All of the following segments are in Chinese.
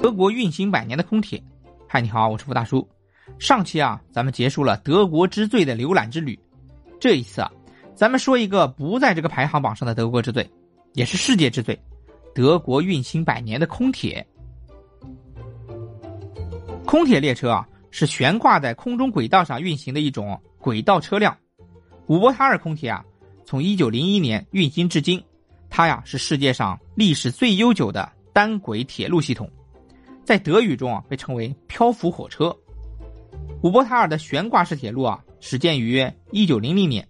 德国运行百年的空铁。嗨，你好，我是付大叔。上期啊，咱们结束了德国之最的浏览之旅。这一次啊，咱们说一个不在这个排行榜上的德国之最，也是世界之最——德国运行百年的空铁。空铁列车啊，是悬挂在空中轨道上运行的一种轨道车辆。伍伯塔尔空铁啊，从一九零一年运行至今，它呀是世界上历史最悠久的单轨铁路系统。在德语中啊，被称为漂浮火车。伍伯塔尔的悬挂式铁路啊，始建于一九零零年，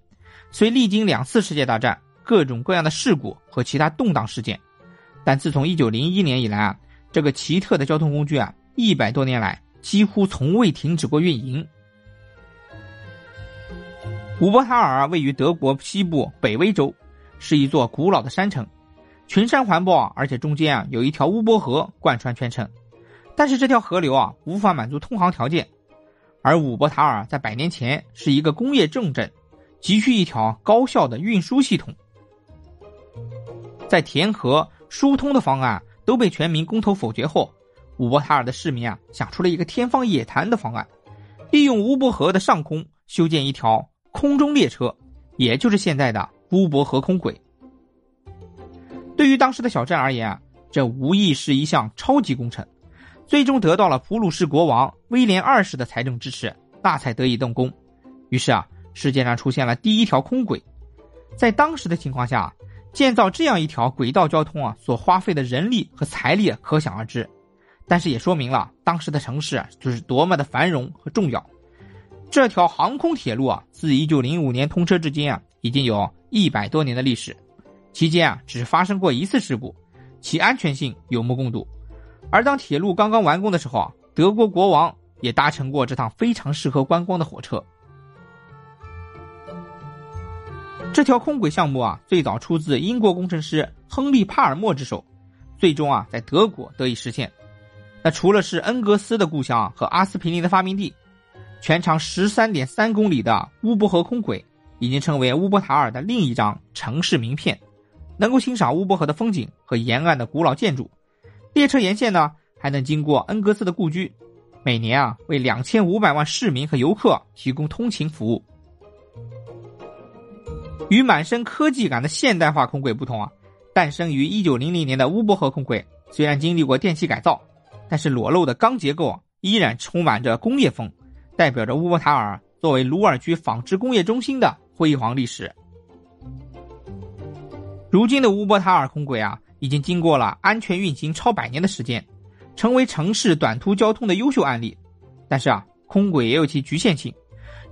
虽历经两次世界大战、各种各样的事故和其他动荡事件，但自从一九零一年以来啊，这个奇特的交通工具啊，一百多年来几乎从未停止过运营。伍伯塔尔位于德国西部北威州，是一座古老的山城，群山环抱，而且中间啊有一条乌波河贯穿全城。但是这条河流啊无法满足通航条件，而伍伯塔尔在百年前是一个工业重镇，急需一条高效的运输系统。在填河疏通的方案都被全民公投否决后，伍伯塔尔的市民啊想出了一个天方夜谭的方案，利用乌波河的上空修建一条空中列车，也就是现在的乌伯河空轨。对于当时的小镇而言啊，这无疑是一项超级工程。最终得到了普鲁士国王威廉二世的财政支持，那才得以动工。于是啊，世界上出现了第一条空轨。在当时的情况下，建造这样一条轨道交通啊，所花费的人力和财力可想而知。但是也说明了当时的城市啊就是多么的繁荣和重要。这条航空铁路啊，自1905年通车至今啊，已经有一百多年的历史，期间啊，只发生过一次事故，其安全性有目共睹。而当铁路刚刚完工的时候啊，德国国王也搭乘过这趟非常适合观光的火车。这条空轨项目啊，最早出自英国工程师亨利·帕尔默之手，最终啊，在德国得以实现。那除了是恩格斯的故乡和阿司匹林的发明地，全长十三点三公里的乌伯河空轨，已经成为乌伯塔尔的另一张城市名片，能够欣赏乌伯河的风景和沿岸的古老建筑。列车沿线呢，还能经过恩格斯的故居，每年啊为两千五百万市民和游客提供通勤服务。与满身科技感的现代化空轨不同啊，诞生于一九零零年的乌伯河空轨虽然经历过电气改造，但是裸露的钢结构啊依然充满着工业风，代表着乌伯塔尔作为鲁尔区纺织工业中心的辉煌历史。如今的乌伯塔尔空轨啊。已经经过了安全运行超百年的时间，成为城市短途交通的优秀案例。但是啊，空轨也有其局限性，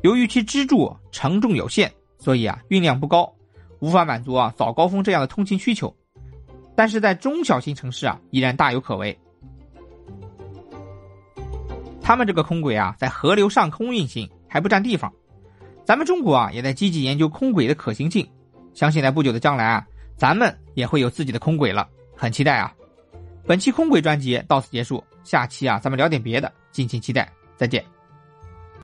由于其支柱承重有限，所以啊运量不高，无法满足啊早高峰这样的通勤需求。但是在中小型城市啊，依然大有可为。他们这个空轨啊，在河流上空运行还不占地方。咱们中国啊，也在积极研究空轨的可行性，相信在不久的将来啊。咱们也会有自己的空轨了，很期待啊！本期空轨专辑到此结束，下期啊咱们聊点别的，敬请期待，再见。